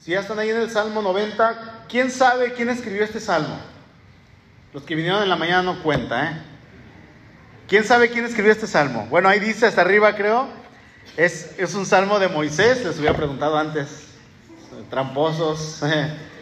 Si ya están ahí en el Salmo 90, ¿quién sabe quién escribió este salmo? Los que vinieron en la mañana no cuenta, ¿eh? ¿Quién sabe quién escribió este salmo? Bueno, ahí dice hasta arriba, creo. Es, es un salmo de Moisés, les hubiera preguntado antes. Tramposos.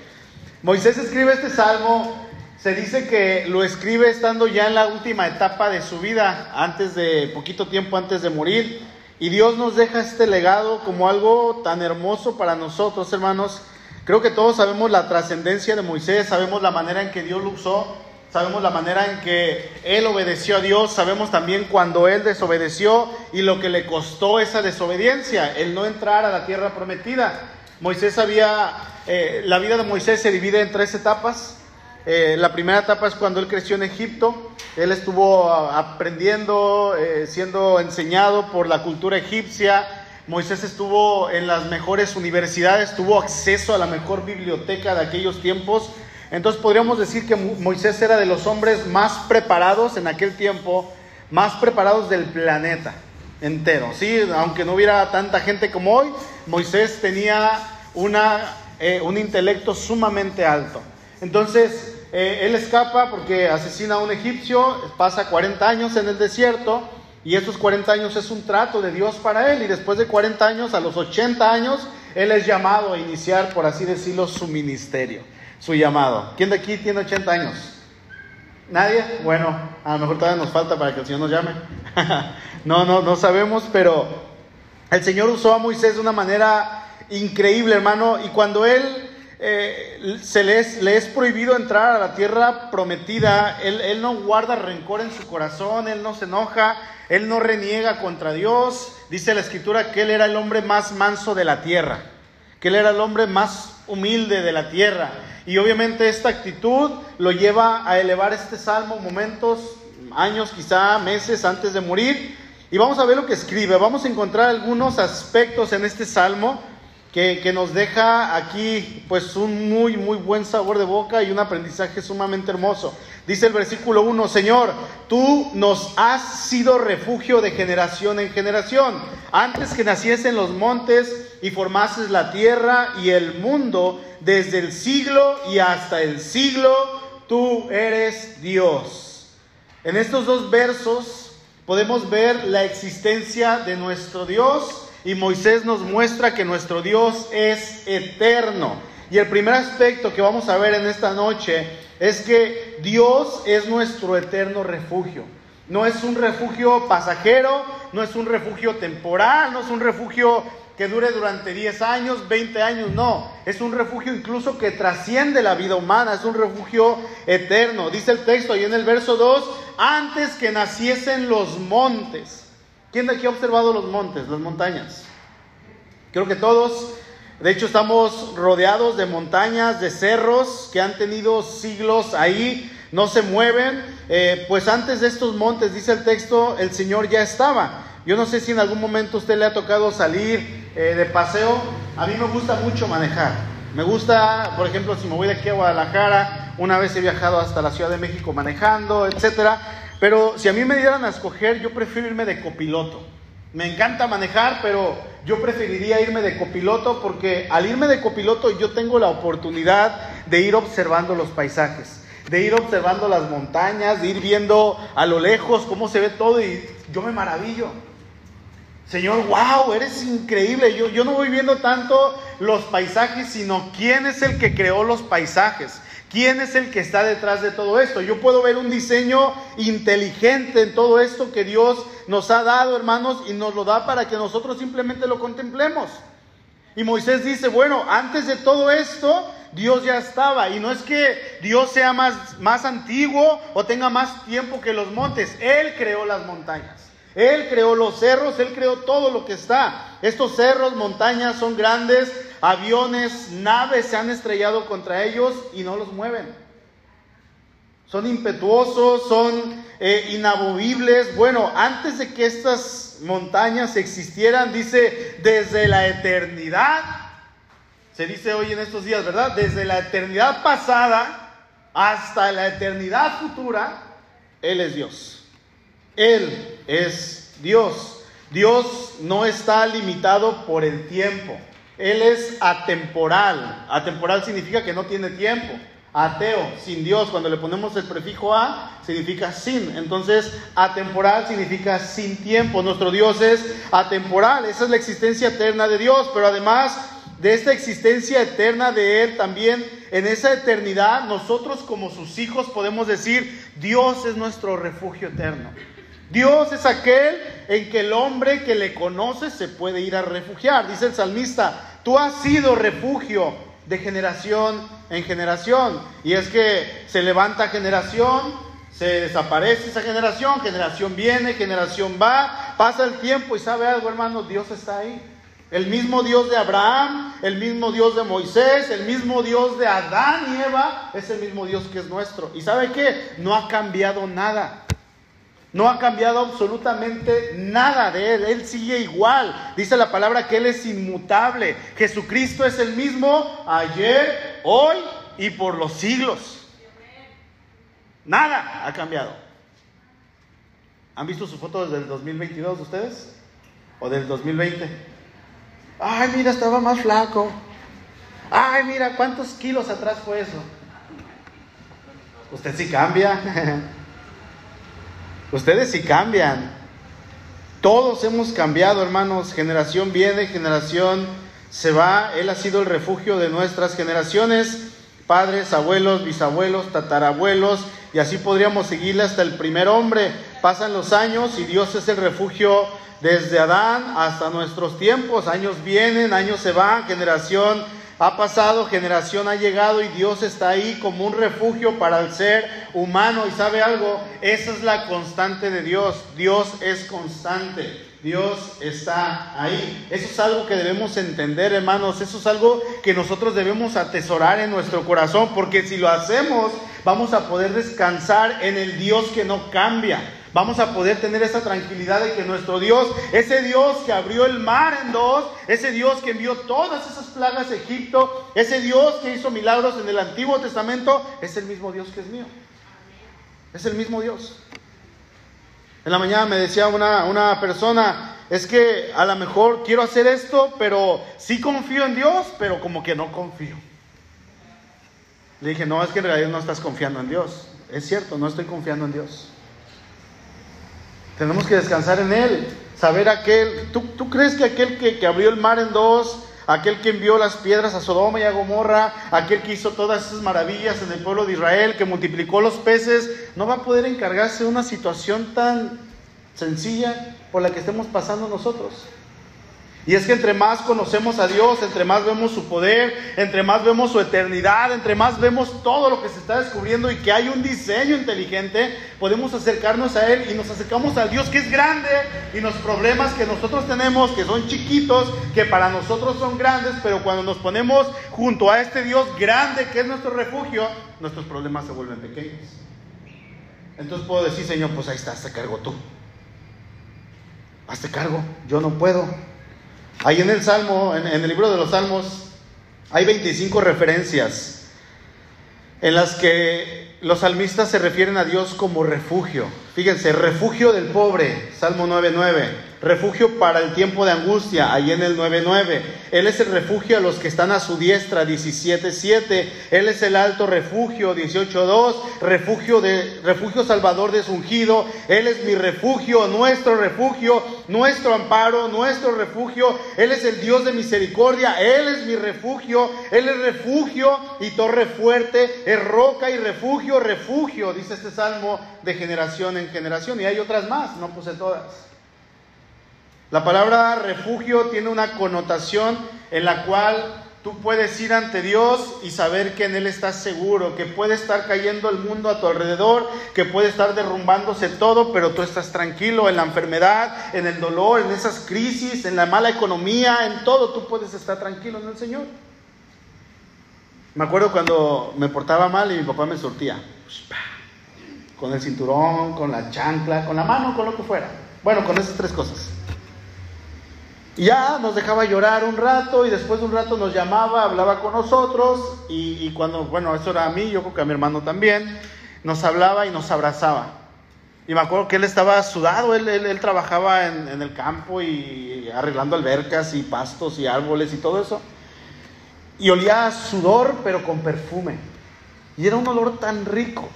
Moisés escribe este salmo. Se dice que lo escribe estando ya en la última etapa de su vida, antes de, poquito tiempo antes de morir. Y Dios nos deja este legado como algo tan hermoso para nosotros, hermanos. Creo que todos sabemos la trascendencia de Moisés, sabemos la manera en que Dios lo usó Sabemos la manera en que él obedeció a Dios, sabemos también cuando él desobedeció y lo que le costó esa desobediencia, el no entrar a la tierra prometida. Moisés había, eh, la vida de Moisés se divide en tres etapas. Eh, la primera etapa es cuando él creció en Egipto, él estuvo aprendiendo, eh, siendo enseñado por la cultura egipcia, Moisés estuvo en las mejores universidades, tuvo acceso a la mejor biblioteca de aquellos tiempos, entonces podríamos decir que Moisés era de los hombres más preparados en aquel tiempo, más preparados del planeta entero. ¿sí? Aunque no hubiera tanta gente como hoy, Moisés tenía una, eh, un intelecto sumamente alto. Entonces, eh, él escapa porque asesina a un egipcio, pasa 40 años en el desierto y estos 40 años es un trato de Dios para él y después de 40 años, a los 80 años, él es llamado a iniciar, por así decirlo, su ministerio su llamado. ¿Quién de aquí tiene 80 años? ¿Nadie? Bueno, a lo mejor todavía nos falta para que el Señor nos llame. no, no, no sabemos, pero el Señor usó a Moisés de una manera increíble, hermano, y cuando Él eh, se le es, le es, prohibido entrar a la tierra prometida, él, él no guarda rencor en su corazón, Él no se enoja, Él no reniega contra Dios. Dice la Escritura que Él era el hombre más manso de la tierra, que Él era el hombre más humilde de la tierra. Y obviamente esta actitud lo lleva a elevar este salmo momentos, años, quizá meses antes de morir. Y vamos a ver lo que escribe. Vamos a encontrar algunos aspectos en este salmo que, nos deja aquí pues un muy, muy buen sabor de boca y un aprendizaje sumamente hermoso. Dice el versículo 1, Señor, tú nos has sido refugio de generación en generación. Antes que naciesen los montes y formases la tierra y el mundo, desde el siglo y hasta el siglo, tú eres Dios. En estos dos versos podemos ver la existencia de nuestro Dios y Moisés nos muestra que nuestro Dios es eterno. Y el primer aspecto que vamos a ver en esta noche es que Dios es nuestro eterno refugio. No es un refugio pasajero, no es un refugio temporal, no es un refugio que dure durante 10 años, 20 años, no. Es un refugio incluso que trasciende la vida humana, es un refugio eterno. Dice el texto ahí en el verso 2, antes que naciesen los montes. ¿Quién de aquí ha observado los montes, las montañas? Creo que todos. De hecho, estamos rodeados de montañas, de cerros que han tenido siglos ahí, no se mueven. Eh, pues antes de estos montes, dice el texto, el Señor ya estaba. Yo no sé si en algún momento usted le ha tocado salir eh, de paseo. A mí me gusta mucho manejar. Me gusta, por ejemplo, si me voy de aquí a Guadalajara, una vez he viajado hasta la Ciudad de México manejando, etcétera. Pero si a mí me dieran a escoger, yo prefiero irme de copiloto. Me encanta manejar, pero yo preferiría irme de copiloto porque al irme de copiloto yo tengo la oportunidad de ir observando los paisajes, de ir observando las montañas, de ir viendo a lo lejos cómo se ve todo y yo me maravillo. Señor, wow, eres increíble. Yo, yo no voy viendo tanto los paisajes, sino quién es el que creó los paisajes. ¿Quién es el que está detrás de todo esto? Yo puedo ver un diseño inteligente en todo esto que Dios nos ha dado, hermanos, y nos lo da para que nosotros simplemente lo contemplemos. Y Moisés dice, bueno, antes de todo esto, Dios ya estaba. Y no es que Dios sea más, más antiguo o tenga más tiempo que los montes. Él creó las montañas. Él creó los cerros, Él creó todo lo que está. Estos cerros, montañas son grandes, aviones, naves se han estrellado contra ellos y no los mueven. Son impetuosos, son eh, inamovibles. Bueno, antes de que estas montañas existieran, dice, desde la eternidad, se dice hoy en estos días, ¿verdad? Desde la eternidad pasada hasta la eternidad futura, Él es Dios. Él es Dios. Dios no está limitado por el tiempo. Él es atemporal. Atemporal significa que no tiene tiempo. Ateo, sin Dios, cuando le ponemos el prefijo a, significa sin. Entonces, atemporal significa sin tiempo. Nuestro Dios es atemporal. Esa es la existencia eterna de Dios. Pero además de esta existencia eterna de Él, también en esa eternidad, nosotros como sus hijos podemos decir, Dios es nuestro refugio eterno. Dios es aquel en que el hombre que le conoce se puede ir a refugiar. Dice el salmista, tú has sido refugio de generación en generación. Y es que se levanta generación, se desaparece esa generación, generación viene, generación va, pasa el tiempo y sabe algo hermano, Dios está ahí. El mismo Dios de Abraham, el mismo Dios de Moisés, el mismo Dios de Adán y Eva, es el mismo Dios que es nuestro. ¿Y sabe qué? No ha cambiado nada. No ha cambiado absolutamente nada de Él. Él sigue igual. Dice la palabra que Él es inmutable. Jesucristo es el mismo ayer, hoy y por los siglos. Nada ha cambiado. ¿Han visto su foto desde el 2022 ustedes? ¿O del 2020? Ay, mira, estaba más flaco. Ay, mira, ¿cuántos kilos atrás fue eso? Usted sí cambia. Ustedes sí cambian. Todos hemos cambiado, hermanos. Generación viene, generación se va. Él ha sido el refugio de nuestras generaciones. Padres, abuelos, bisabuelos, tatarabuelos. Y así podríamos seguirle hasta el primer hombre. Pasan los años y Dios es el refugio desde Adán hasta nuestros tiempos. Años vienen, años se van, generación ha pasado, generación ha llegado y Dios está ahí como un refugio para el ser humano. Y sabe algo, esa es la constante de Dios. Dios es constante. Dios está ahí. Eso es algo que debemos entender, hermanos. Eso es algo que nosotros debemos atesorar en nuestro corazón, porque si lo hacemos, vamos a poder descansar en el Dios que no cambia. Vamos a poder tener esa tranquilidad de que nuestro Dios, ese Dios que abrió el mar en dos, ese Dios que envió todas esas plagas a Egipto, ese Dios que hizo milagros en el Antiguo Testamento, es el mismo Dios que es mío. Es el mismo Dios. En la mañana me decía una, una persona, es que a lo mejor quiero hacer esto, pero sí confío en Dios, pero como que no confío. Le dije, no, es que en realidad no estás confiando en Dios. Es cierto, no estoy confiando en Dios. Tenemos que descansar en Él, saber aquel, ¿tú, crees que aquel que, que, abrió el mar en dos, aquel que envió las piedras a Sodoma y a Gomorra, aquel que hizo todas esas maravillas en el pueblo de Israel, que multiplicó los peces, no va a poder encargarse de una situación tan sencilla por la que estemos pasando nosotros? Y es que entre más conocemos a Dios, entre más vemos su poder, entre más vemos su eternidad, entre más vemos todo lo que se está descubriendo y que hay un diseño inteligente, podemos acercarnos a Él y nos acercamos a Dios que es grande y los problemas que nosotros tenemos, que son chiquitos, que para nosotros son grandes, pero cuando nos ponemos junto a este Dios grande que es nuestro refugio, nuestros problemas se vuelven pequeños. Entonces puedo decir, Señor, pues ahí está, hazte cargo tú. Hazte cargo, yo no puedo. Ahí en el Salmo, en, el libro de los Salmos, hay 25 referencias en las que los salmistas se refieren a Dios como refugio. Fíjense, refugio del pobre, Salmo 9.9 refugio para el tiempo de angustia, ahí en el 9.9. Él es el refugio a los que están a su diestra, 17.7. Él es el alto refugio, 18.2. Refugio, de, refugio salvador de su ungido. Él es mi refugio, nuestro refugio, nuestro amparo, nuestro refugio. Él es el Dios de misericordia. Él es mi refugio. Él es refugio y torre fuerte. Es roca y refugio, refugio, dice este salmo de generación en generación. Y hay otras más, no puse todas. La palabra refugio tiene una connotación en la cual tú puedes ir ante Dios y saber que en Él estás seguro, que puede estar cayendo el mundo a tu alrededor, que puede estar derrumbándose todo, pero tú estás tranquilo en la enfermedad, en el dolor, en esas crisis, en la mala economía, en todo, tú puedes estar tranquilo en el Señor. Me acuerdo cuando me portaba mal y mi papá me sortía, con el cinturón, con la chancla, con la mano, con lo que fuera. Bueno, con esas tres cosas. Y ya nos dejaba llorar un rato y después de un rato nos llamaba, hablaba con nosotros y, y, cuando, bueno, eso era a mí, yo creo que a mi hermano también, nos hablaba y nos abrazaba. Y me acuerdo que él estaba sudado, él, él, trabajaba en, en, el campo y arreglando albercas y pastos y árboles y todo eso. Y olía sudor, pero con perfume. Y era un olor tan rico,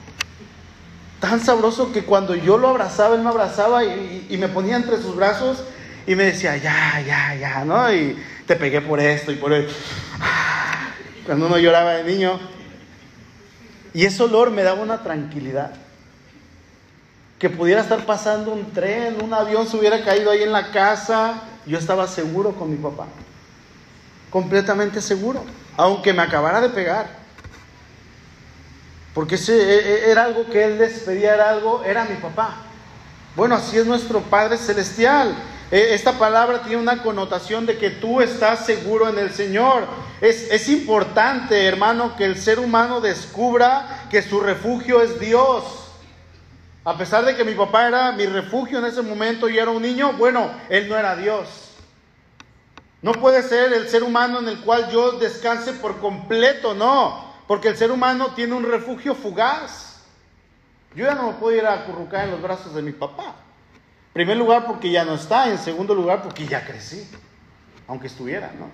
tan sabroso que cuando yo lo abrazaba, él me abrazaba y, me ponía entre sus brazos y me decía, ya, ya, ya, ¿no? Y te pegué por esto y por esto. Cuando uno lloraba de niño. Y ese olor me daba una tranquilidad que pudiera estar pasando un tren, un avión se hubiera caído ahí en la casa, yo estaba seguro con mi papá, completamente seguro, aunque me acabara de pegar. Porque ese e, era algo que él les pedía, era algo, era mi papá. Bueno, así es nuestro Padre Celestial. E, esta palabra tiene una connotación de que tú estás seguro en el Señor. Es, es importante, hermano, que el ser humano descubra que su refugio es Dios. A pesar de que mi papá era mi refugio en ese momento y era un niño, bueno, él no era Dios. No puede ser el ser humano en el cual yo descanse por completo, no, porque el ser humano tiene un refugio fugaz. Yo ya no me puedo ir a acurrucar en los brazos de mi papá. En primer lugar porque ya no está, en segundo lugar porque ya crecí, aunque estuviera, ¿no?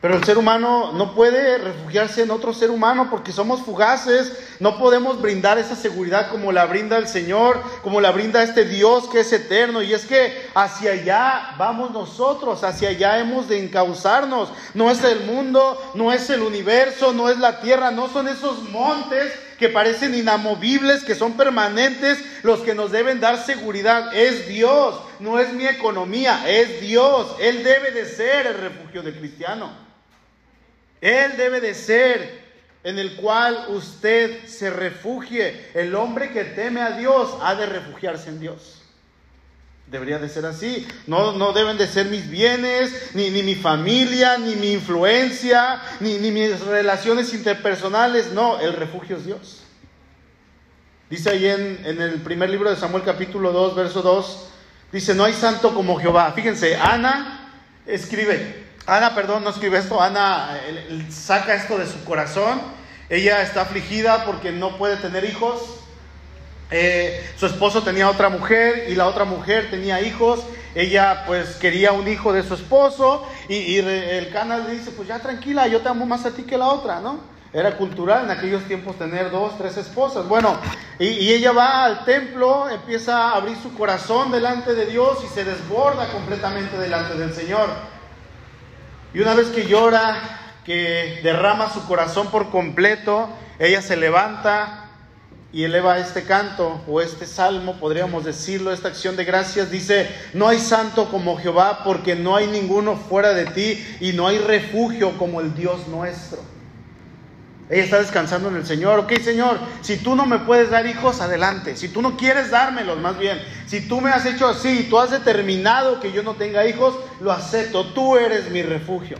Pero el ser humano no puede refugiarse en otro ser humano porque somos fugaces, no podemos brindar esa seguridad como la brinda el Señor, como la brinda este Dios que es eterno. Y es que hacia allá vamos nosotros, hacia allá hemos de encauzarnos. No es el mundo, no es el universo, no es la tierra, no son esos montes que parecen inamovibles, que son permanentes, los que nos deben dar seguridad. Es Dios, no es mi economía, es Dios. Él debe de ser el refugio del cristiano. Él debe de ser en el cual usted se refugie. El hombre que teme a Dios ha de refugiarse en Dios. Debería de ser así. No, no deben de ser mis bienes, ni, ni mi familia, ni mi influencia, ni, ni mis relaciones interpersonales. No, el refugio es Dios. Dice ahí en, en el primer libro de Samuel capítulo 2, verso 2, dice, no hay santo como Jehová. Fíjense, Ana escribe, Ana, perdón, no escribe esto. Ana saca esto de su corazón. Ella está afligida porque no puede tener hijos. Eh, su esposo tenía otra mujer y la otra mujer tenía hijos. Ella pues quería un hijo de su esposo y, el canal le dice, pues ya tranquila, yo te amo más a ti que la otra, ¿no? Era cultural en aquellos tiempos tener dos, tres esposas. Bueno, y, y, ella va al templo, empieza a abrir su corazón delante de Dios y se desborda completamente delante del Señor. Y una vez que llora, que derrama su corazón por completo, ella se levanta y eleva este canto o este salmo, podríamos decirlo, esta acción de gracias. Dice, no hay santo como Jehová porque no hay ninguno fuera de ti y no hay refugio como el Dios nuestro. Ella está descansando en el Señor. Ok, Señor, si tú no me puedes dar hijos, adelante. Si tú no quieres dármelos, más bien. Si tú me has hecho así, tú has determinado que yo no tenga hijos, lo acepto. Tú eres mi refugio.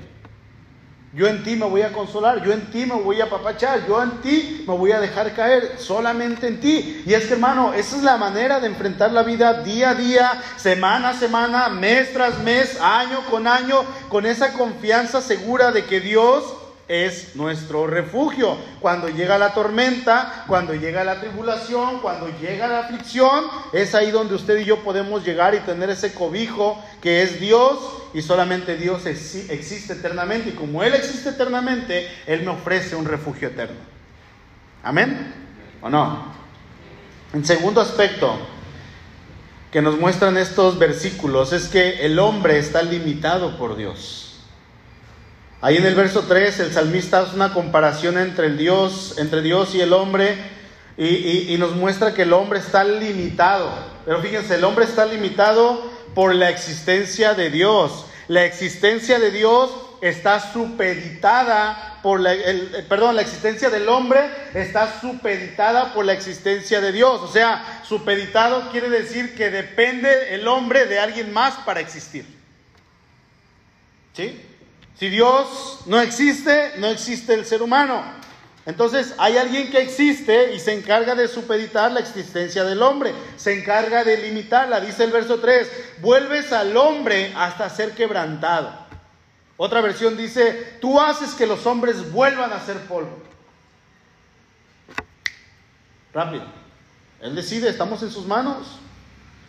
Yo en ti me voy a consolar, yo en ti me voy a apapachar, yo en ti me voy a dejar caer, solamente en ti. Y es que hermano, esa es la manera de enfrentar la vida día a día, semana a semana, mes tras mes, año con año, con esa confianza segura de que Dios es nuestro refugio. Cuando llega la tormenta, cuando llega la tribulación, cuando llega la aflicción, es ahí donde usted y yo podemos llegar y tener ese cobijo que es Dios y solamente Dios existe eternamente y como Él existe eternamente, Él me ofrece un refugio eterno. Amén. ¿O no? En segundo aspecto que nos muestran estos versículos es que el hombre está limitado por Dios. Ahí en el verso 3 el salmista hace una comparación entre el Dios, entre Dios y el hombre y, nos muestra que el hombre está limitado. Pero fíjense, el hombre está limitado por la existencia de Dios. La existencia de Dios está supeditada por la, el, perdón, la existencia del hombre está supeditada por la existencia de Dios. O sea, supeditado quiere decir que depende el hombre de alguien más para existir. ¿Sí? Si Dios no existe, no existe el ser humano. Entonces hay alguien que existe y se encarga de supeditar la existencia del hombre, se encarga de limitarla. Dice el verso 3, vuelves al hombre hasta ser quebrantado. Otra versión dice, tú haces que los hombres vuelvan a ser polvo. Rápido. Él decide, estamos en sus manos.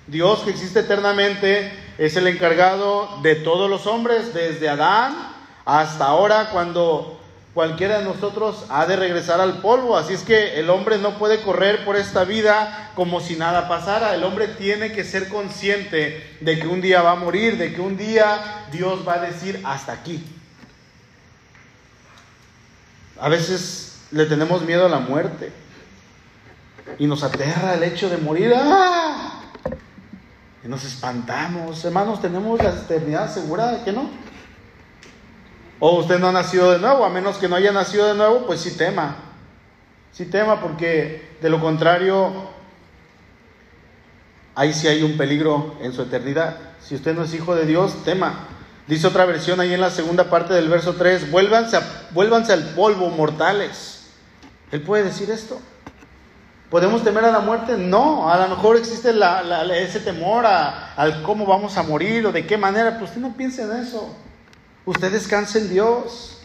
Dios que existe eternamente es el encargado de todos los hombres, desde Adán hasta ahora, cuando cualquiera de nosotros ha de regresar al polvo. Así es que el hombre no puede correr por esta vida como si nada pasara. El hombre tiene que ser consciente de que un día va a morir, de que un día Dios va a decir hasta aquí. A veces le tenemos miedo a la muerte y nos aterra el hecho de morir. ¡Ah! Y nos espantamos. Hermanos, tenemos la eternidad segura de que no. O usted no ha nacido de nuevo, a menos que no haya nacido de nuevo, pues sí tema. Sí tema porque de lo contrario, ahí sí hay un peligro en su eternidad. Si usted no es hijo de Dios, tema. Dice otra versión ahí en la segunda parte del verso 3, vuélvanse, vuélvanse al polvo, mortales. Él puede decir esto. ¿Podemos temer a la muerte? No, a lo mejor existe ese temor a, al cómo vamos a morir o de qué manera, pero usted no piense en eso. Usted descanse en Dios.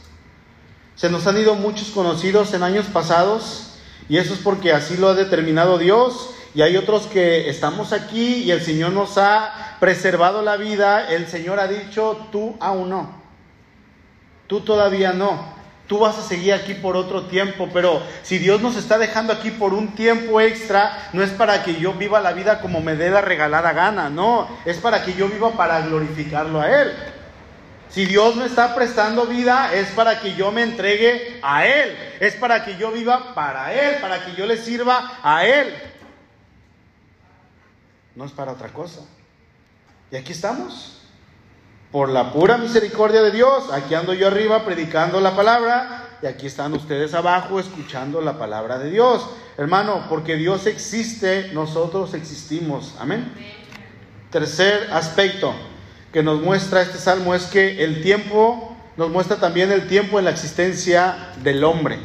Se nos han ido muchos conocidos en años pasados y eso es porque así lo ha determinado Dios. Y hay otros que estamos aquí y el Señor nos ha preservado la vida. El Señor ha dicho, tú aún no. Tú todavía no. Tú vas a seguir aquí por otro tiempo, pero si Dios nos está dejando aquí por un tiempo extra, no es para que yo viva la vida como me dé la regalada gana, no, es para que yo viva para glorificarlo a Él. Si Dios me está prestando vida, es para que yo me entregue a Él, es para que yo viva para Él, para que yo le sirva a Él. No es para otra cosa. Y aquí estamos por la pura misericordia de Dios. Aquí ando yo arriba predicando la palabra y aquí están ustedes abajo escuchando la palabra de Dios. Hermano, porque Dios existe, nosotros existimos. Amén. Tercer aspecto que nos muestra este salmo es que el tiempo nos muestra también el tiempo en la existencia del hombre.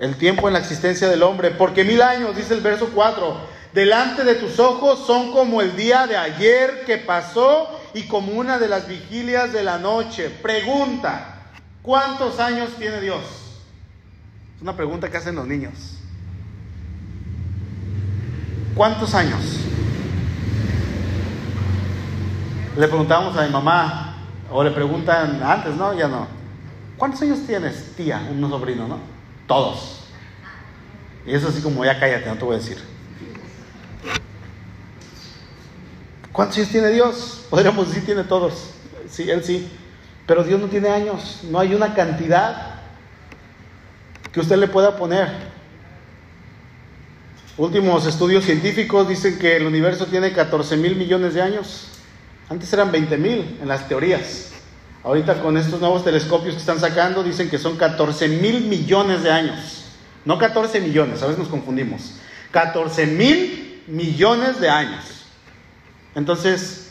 El tiempo en la existencia del hombre. Porque mil años, dice el verso 4, delante de tus ojos son como el día de ayer que pasó y como una de las vigilias de la noche. Pregunta, ¿cuántos años tiene Dios? Es una pregunta que hacen los niños. ¿Cuántos años? Le preguntamos a mi mamá, o le preguntan antes, ¿no? Ya no. ¿Cuántos años tienes, tía? Un sobrino, ¿no? Todos. Y eso así como, ya cállate, no te voy a decir. ¿Cuántos años tiene Dios? Podríamos decir tiene todos. Sí, Él sí. Pero Dios no tiene años. No hay una cantidad que usted le pueda poner. Últimos estudios científicos dicen que el universo tiene 14 mil millones de años. Antes eran 20 mil en las teorías. Ahorita con estos nuevos telescopios que están sacando dicen que son 14 mil millones de años. No 14 millones, a veces nos confundimos. 14 mil millones de años. Entonces,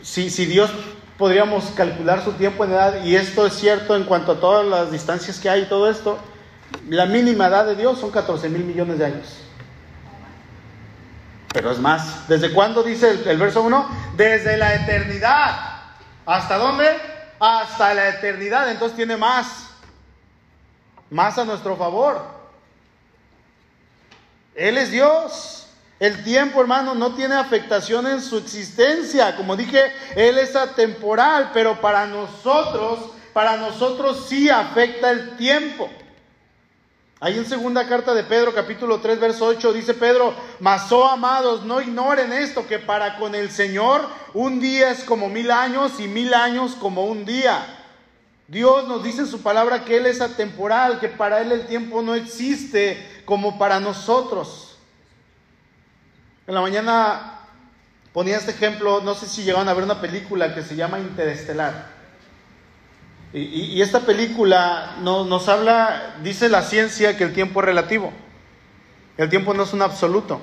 si, Dios podríamos calcular su tiempo en edad, y esto es cierto en cuanto a todas las distancias que hay y todo esto, la mínima edad de Dios son 14 mil millones de años. Pero es más. ¿Desde cuándo dice el, verso 1? Desde la eternidad. ¿Hasta dónde? Hasta la eternidad. Entonces tiene más. Más a nuestro favor. Él es Dios. El tiempo, hermano, no tiene afectación en su existencia. Como dije, Él es atemporal, pero para nosotros, para nosotros sí afecta el tiempo. Ahí en segunda carta de Pedro, capítulo 3, verso 8, dice Pedro, mas oh amados, no ignoren esto, que para con el Señor un día es como mil años y mil años como un día. Dios nos dice en su palabra que Él es atemporal, que para Él el tiempo no existe como para nosotros. En la mañana ponía este ejemplo, no sé si llegaron a ver una película que se llama Interestelar. Y, esta película nos habla, dice la ciencia que el tiempo es relativo. El tiempo no es un absoluto.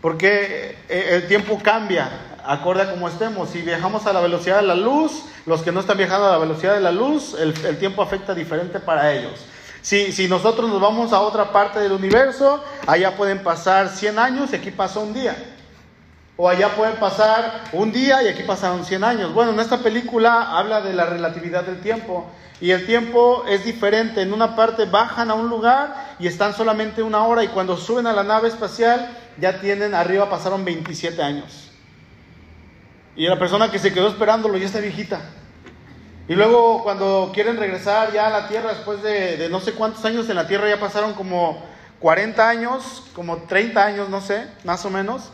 Porque eh, el tiempo cambia acorde a como estemos. Si viajamos a la velocidad de la luz, los que no están viajando a la velocidad de la luz, el, tiempo afecta diferente para ellos. Si, nosotros nos vamos a otra parte del universo, allá pueden pasar 100 años y aquí pasa un día. O allá puede pasar un día y aquí pasaron 100 años. Bueno, en esta película habla de la relatividad del tiempo y el tiempo es diferente. En una parte bajan a un lugar y están solamente una hora y cuando suben a la nave espacial ya tienen, arriba pasaron 27 años. Y la persona que se quedó esperándolo ya está viejita. Y luego cuando quieren regresar ya a la Tierra, después de, de no sé cuántos años en la Tierra, ya pasaron como 40 años, como 30 años, no sé, más o menos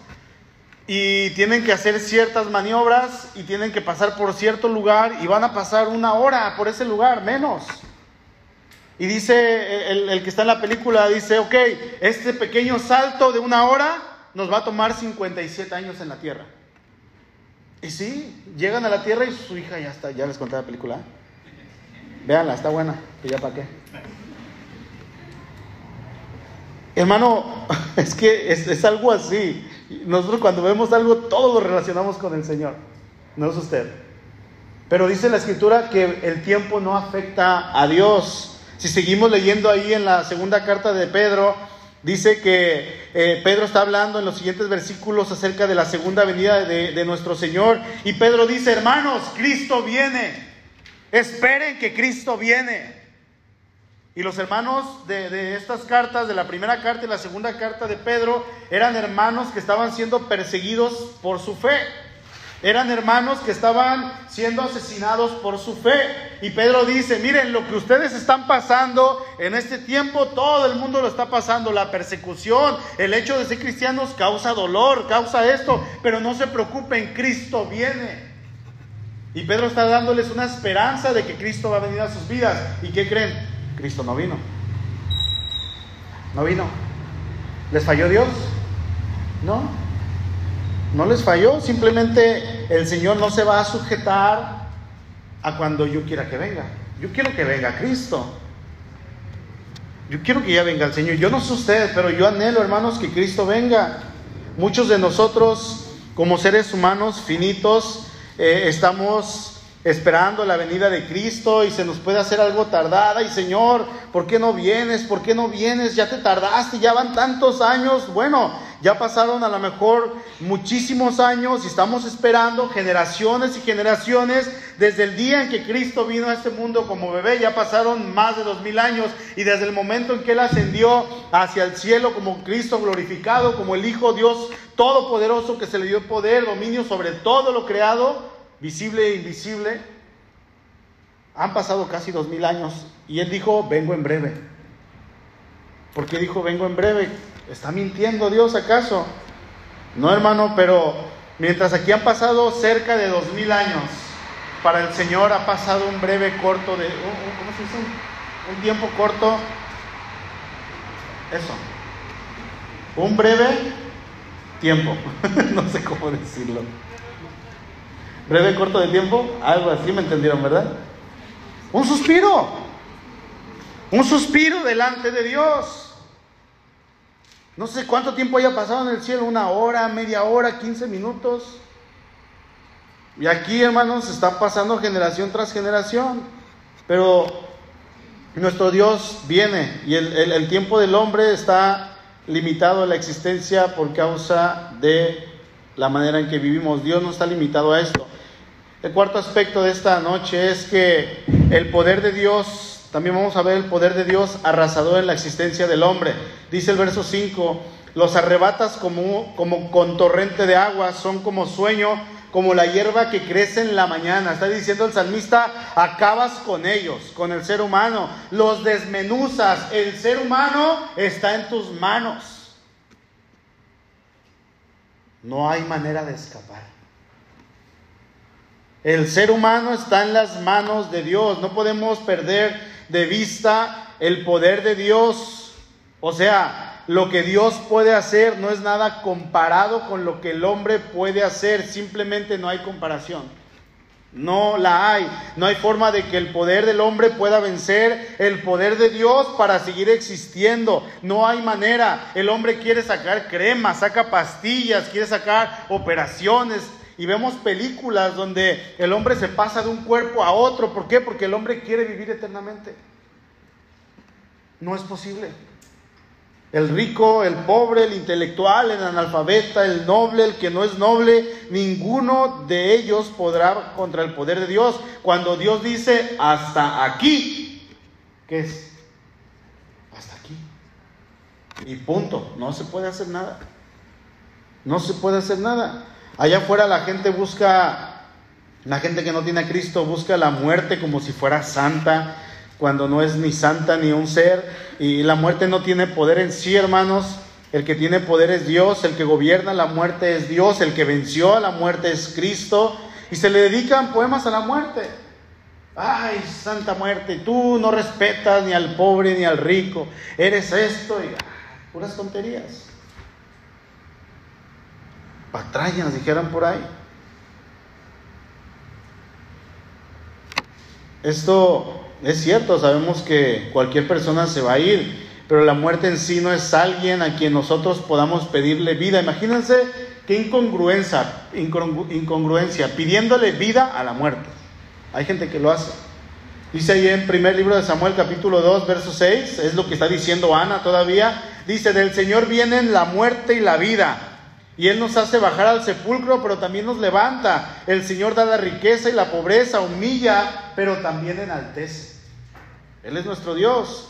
y tienen que hacer ciertas maniobras y tienen que pasar por cierto lugar y van a pasar una hora por ese lugar, menos. Y dice el, que está en la película, dice, ok, este pequeño salto de una hora nos va a tomar 57 años en la Tierra. Y sí, llegan a la Tierra y su hija ya está, ya les conté la película. Véanla, está buena, que ya para qué. Hermano, es que es, es algo así. Nosotros cuando vemos algo, todo lo relacionamos con el Señor. No es usted. Pero dice la escritura que el tiempo no afecta a Dios. Si seguimos leyendo ahí en la segunda carta de Pedro, dice que eh, Pedro está hablando en los siguientes versículos acerca de la segunda venida de, de nuestro Señor. Y Pedro dice, hermanos, Cristo viene. Esperen que Cristo viene. Y los hermanos de, estas cartas, de la primera carta y la segunda carta de Pedro, eran hermanos que estaban siendo perseguidos por su fe. Eran hermanos que estaban siendo asesinados por su fe. Y Pedro dice, miren, lo que ustedes están pasando en este tiempo, todo el mundo lo está pasando. La persecución, el hecho de ser cristianos causa dolor, causa esto. Pero no se preocupen, Cristo viene. Y Pedro está dándoles una esperanza de que Cristo va a venir a sus vidas. ¿Y qué creen? Cristo no vino. No vino. ¿Les falló Dios? No. No les falló. Simplemente el Señor no se va a sujetar a cuando yo quiera que venga. Yo quiero que venga Cristo. Yo quiero que ya venga el Señor. Yo no sé ustedes, pero yo anhelo, hermanos, que Cristo venga. Muchos de nosotros, como seres humanos finitos, eh, estamos esperando la venida de Cristo y se nos puede hacer algo tardada y Señor, ¿por qué no vienes? ¿Por qué no vienes? Ya te tardaste, ya van tantos años. Bueno, ya pasaron a lo mejor muchísimos años y estamos esperando generaciones y generaciones desde el día en que Cristo vino a este mundo como bebé, ya pasaron más de dos mil años y desde el momento en que Él ascendió hacia el cielo como Cristo glorificado, como el Hijo Dios Todopoderoso que se le dio poder, dominio sobre todo lo creado, visible e invisible, han pasado casi dos mil años y él dijo, vengo en breve. ¿Por qué dijo, vengo en breve? ¿Está mintiendo Dios acaso? No, hermano, pero mientras aquí han pasado cerca de dos mil años, para el Señor ha pasado un breve corto de, ¿cómo se dice? Un tiempo corto. Eso. Un breve tiempo. no sé cómo decirlo breve, corto de tiempo, algo así me entendieron, ¿verdad? Un suspiro, un suspiro delante de Dios. No sé cuánto tiempo haya pasado en el cielo, una hora, media hora, 15 minutos. Y aquí, hermanos, está pasando generación tras generación. Pero nuestro Dios viene y el, el tiempo del hombre está limitado a la existencia por causa de la manera en que vivimos. Dios no está limitado a esto. El cuarto aspecto de esta noche es que el poder de Dios, también vamos a ver el poder de Dios arrasador en la existencia del hombre. Dice el verso 5, los arrebatas como, como con torrente de agua, son como sueño, como la hierba que crece en la mañana. Está diciendo el salmista, acabas con ellos, con el ser humano, los desmenuzas, el ser humano está en tus manos. No hay manera de escapar. El ser humano está en las manos de Dios. No podemos perder de vista el poder de Dios. O sea, lo que Dios puede hacer no es nada comparado con lo que el hombre puede hacer. Simplemente no hay comparación. No la hay. No hay forma de que el poder del hombre pueda vencer el poder de Dios para seguir existiendo. No hay manera. El hombre quiere sacar crema, saca pastillas, quiere sacar operaciones, y vemos películas donde el hombre se pasa de un cuerpo a otro. ¿Por qué? Porque el hombre quiere vivir eternamente. No es posible. El rico, el pobre, el intelectual, el analfabeta, el noble, el que no es noble, ninguno de ellos podrá contra el poder de Dios. Cuando Dios dice hasta aquí, ¿qué es? Hasta aquí. Y punto, no se puede hacer nada. No se puede hacer nada. Allá afuera la gente busca, la gente que no tiene a Cristo busca la muerte como si fuera santa, cuando no es ni santa ni un ser. Y la muerte no tiene poder en sí, hermanos. El que tiene poder es Dios, el que gobierna la muerte es Dios, el que venció a la muerte es Cristo. Y se le dedican poemas a la muerte. Ay, santa muerte, tú no respetas ni al pobre ni al rico. Eres esto y ah, puras tonterías patrañas, dijeran por ahí. Esto es cierto, sabemos que cualquier persona se va a ir, pero la muerte en sí no es alguien a quien nosotros podamos pedirle vida. Imagínense qué incongruencia, incongruencia, pidiéndole vida a la muerte. Hay gente que lo hace. Dice ahí en primer libro de Samuel capítulo 2, verso 6, es lo que está diciendo Ana todavía. Dice, del Señor vienen la muerte y la vida. Y Él nos hace bajar al sepulcro, pero también nos levanta. El Señor da la riqueza y la pobreza, humilla, pero también enaltece. Él es nuestro Dios.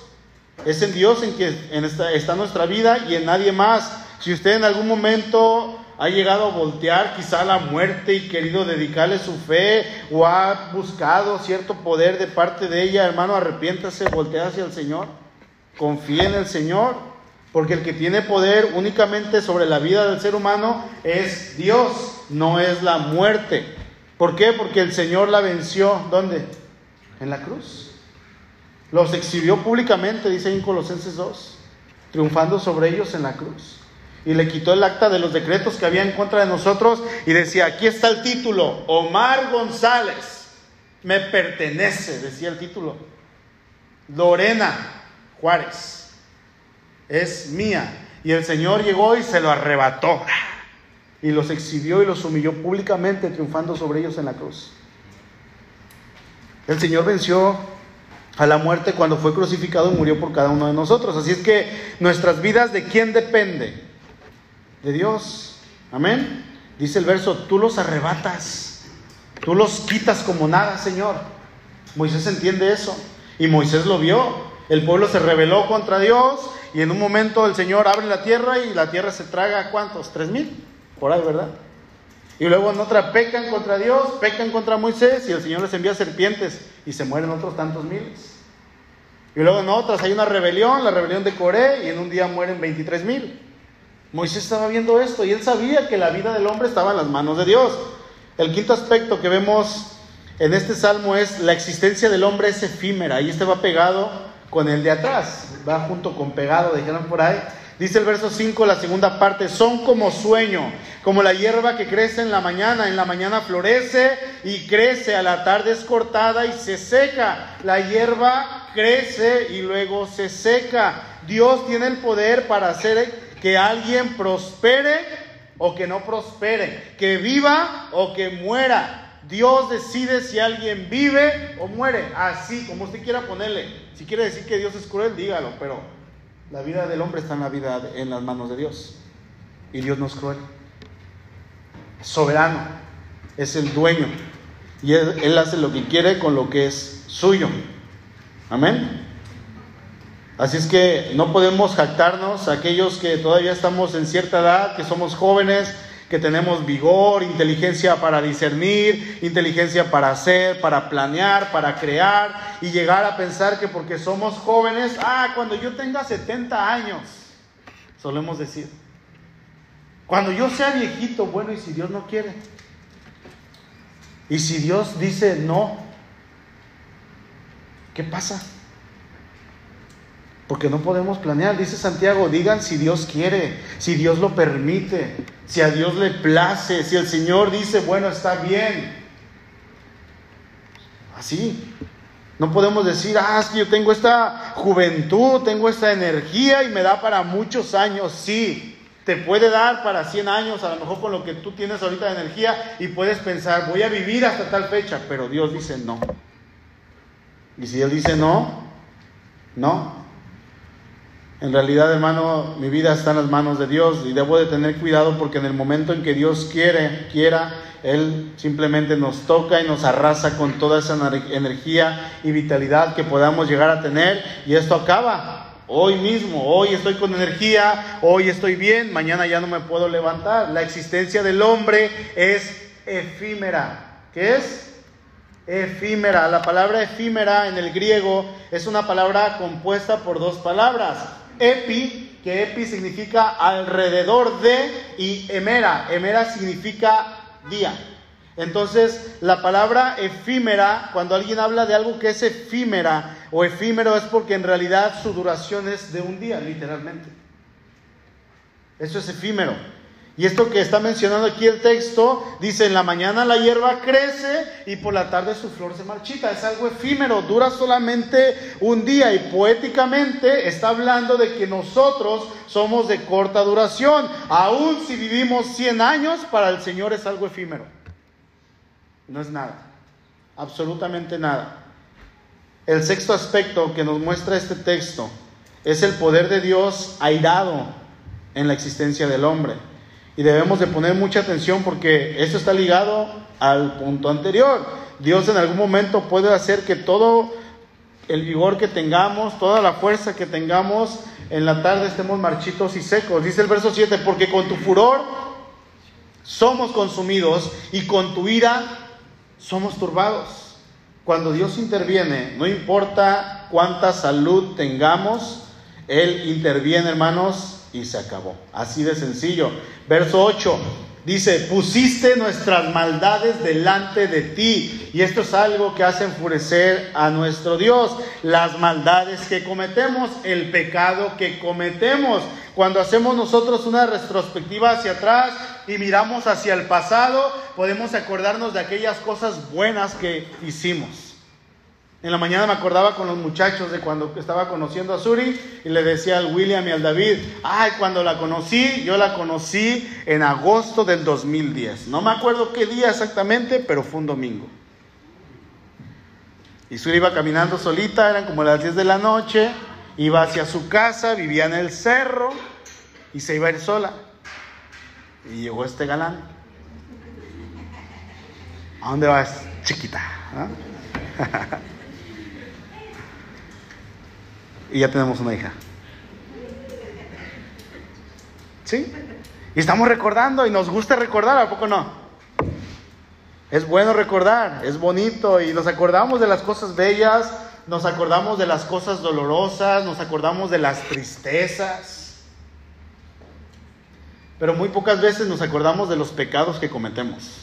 Es en Dios en que está nuestra vida y en nadie más. Si usted en algún momento ha llegado a voltear quizá la muerte y querido dedicarle su fe o ha buscado cierto poder de parte de ella, hermano, arrepiéntase, voltea hacia el Señor. Confíe en el Señor. Porque el que tiene poder únicamente sobre la vida del ser humano es Dios, no es la muerte. ¿Por qué? Porque el Señor la venció. ¿Dónde? En la cruz. Los exhibió públicamente, dice en Colosenses 2, triunfando sobre ellos en la cruz. Y le quitó el acta de los decretos que había en contra de nosotros y decía, aquí está el título, Omar González, me pertenece, decía el título. Lorena Juárez es mía. Y el Señor llegó y se lo arrebató. Y los exhibió y los humilló públicamente, triunfando sobre ellos en la cruz. El Señor venció a la muerte cuando fue crucificado y murió por cada uno de nosotros. Así es que nuestras vidas, ¿de quién depende? De Dios. Amén. Dice el verso, tú los arrebatas, tú los quitas como nada, Señor. Moisés entiende eso. Y Moisés lo vio. El pueblo se rebeló contra Dios y en un momento el Señor abre la tierra y la tierra se traga, ¿cuántos? Tres mil, por ahí, ¿verdad? Y luego en otra pecan contra Dios, pecan contra Moisés y el Señor les envía serpientes y se mueren otros tantos miles. Y luego en otras hay una rebelión, la rebelión de Coré, y en un día mueren 23 mil. Moisés estaba viendo esto y él sabía que la vida del hombre estaba en las manos de Dios. El quinto aspecto que vemos en este salmo es la existencia del hombre es efímera y este va pegado con el de atrás, va junto con pegado, dijeron por ahí. Dice el verso 5, la segunda parte, son como sueño, como la hierba que crece en la mañana, en la mañana florece y crece, a la tarde es cortada y se seca. La hierba crece y luego se seca. Dios tiene el poder para hacer que alguien prospere o que no prospere, que viva o que muera. Dios decide si alguien vive o muere, así como usted quiera ponerle. Si quiere decir que Dios es cruel, dígalo, pero la vida del hombre está en la vida en las manos de Dios. Y Dios no es cruel. Es soberano, es el dueño. Y él, él hace lo que quiere con lo que es suyo. Amén. Así es que no podemos jactarnos, aquellos que todavía estamos en cierta edad, que somos jóvenes, que tenemos vigor, inteligencia para discernir, inteligencia para hacer, para planear, para crear y llegar a pensar que porque somos jóvenes, ah, cuando yo tenga 70 años, solemos decir, cuando yo sea viejito, bueno, y si Dios no quiere, y si Dios dice no, ¿qué pasa? Porque no podemos planear, dice Santiago, digan si Dios quiere, si Dios lo permite, si a Dios le place, si el Señor dice, bueno, está bien. Así. No podemos decir, ah, es que yo tengo esta juventud, tengo esta energía y me da para muchos años. Sí, te puede dar para 100 años, a lo mejor con lo que tú tienes ahorita de energía, y puedes pensar, voy a vivir hasta tal fecha, pero Dios dice no. Y si Él dice no, no. En realidad, hermano, mi vida está en las manos de Dios y debo de tener cuidado porque en el momento en que Dios quiere, quiera, Él simplemente nos toca y nos arrasa con toda esa energía y vitalidad que podamos llegar a tener y esto acaba. Hoy mismo, hoy estoy con energía, hoy estoy bien, mañana ya no me puedo levantar. La existencia del hombre es efímera. ¿Qué es? Efímera. La palabra efímera en el griego es una palabra compuesta por dos palabras epi, que epi significa alrededor de, y emera, emera significa día. Entonces, la palabra efímera, cuando alguien habla de algo que es efímera o efímero, es porque en realidad su duración es de un día, literalmente. Eso es efímero. Y esto que está mencionando aquí el texto, dice, en la mañana la hierba crece y por la tarde su flor se marchita. Es algo efímero, dura solamente un día y poéticamente está hablando de que nosotros somos de corta duración. Aún si vivimos 100 años, para el Señor es algo efímero. No es nada, absolutamente nada. El sexto aspecto que nos muestra este texto es el poder de Dios airado en la existencia del hombre. Y debemos de poner mucha atención porque eso está ligado al punto anterior. Dios en algún momento puede hacer que todo el vigor que tengamos, toda la fuerza que tengamos, en la tarde estemos marchitos y secos. Dice el verso 7, porque con tu furor somos consumidos y con tu ira somos turbados. Cuando Dios interviene, no importa cuánta salud tengamos, Él interviene, hermanos, y se acabó. Así de sencillo. Verso 8 dice, pusiste nuestras maldades delante de ti. Y esto es algo que hace enfurecer a nuestro Dios. Las maldades que cometemos, el pecado que cometemos. Cuando hacemos nosotros una retrospectiva hacia atrás y miramos hacia el pasado, podemos acordarnos de aquellas cosas buenas que hicimos. En la mañana me acordaba con los muchachos de cuando estaba conociendo a Suri y le decía al William y al David, ay, cuando la conocí, yo la conocí en agosto del 2010. No me acuerdo qué día exactamente, pero fue un domingo. Y Suri iba caminando solita, eran como las 10 de la noche, iba hacia su casa, vivía en el cerro y se iba a ir sola. Y llegó este galán. ¿A dónde vas, chiquita? ¿Ah? y ya tenemos una hija. ¿Sí? Y estamos recordando y nos gusta recordar, ¿a poco no? Es bueno recordar, es bonito y nos acordamos de las cosas bellas, nos acordamos de las cosas dolorosas, nos acordamos de las tristezas. Pero muy pocas veces nos acordamos de los pecados que cometemos.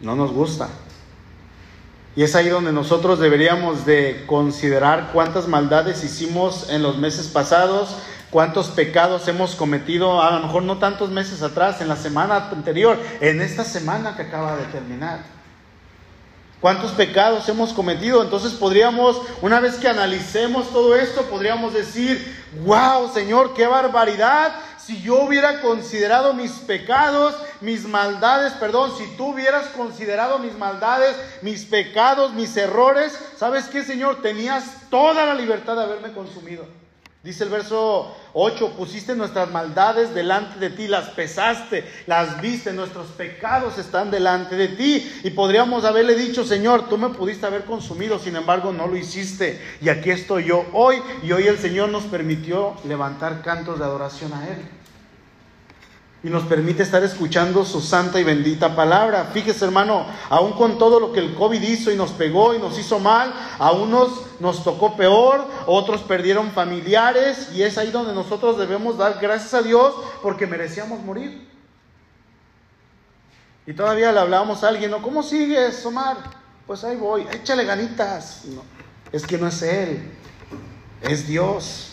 No nos gusta. Y es ahí donde nosotros deberíamos de considerar cuántas maldades hicimos en los meses pasados, cuántos pecados hemos cometido, a lo mejor no tantos meses atrás, en la semana anterior, en esta semana que acaba de terminar. ¿Cuántos pecados hemos cometido? Entonces podríamos, una vez que analicemos todo esto, podríamos decir, wow, Señor, qué barbaridad si yo hubiera considerado mis pecados, mis maldades, perdón, si tú hubieras considerado mis maldades, mis pecados, mis errores, ¿sabes qué, Señor? Tenías toda la libertad de haberme consumido. Dice el verso 8, pusiste nuestras maldades delante de ti, las pesaste, las viste, nuestros pecados están delante de ti. Y podríamos haberle dicho, Señor, tú me pudiste haber consumido, sin embargo no lo hiciste. Y aquí estoy yo hoy, y hoy el Señor nos permitió levantar cantos de adoración a Él y nos permite estar escuchando su santa y bendita palabra. Fíjese, hermano, aún con todo lo que el COVID hizo y nos pegó y nos hizo mal, a unos nos tocó peor, otros perdieron familiares y es ahí donde nosotros debemos dar gracias a Dios porque merecíamos morir. Y todavía le hablábamos a alguien, ¿no? ¿Cómo sigues, Omar? Pues ahí voy, échale ganitas. No, es que no es Él, es Dios.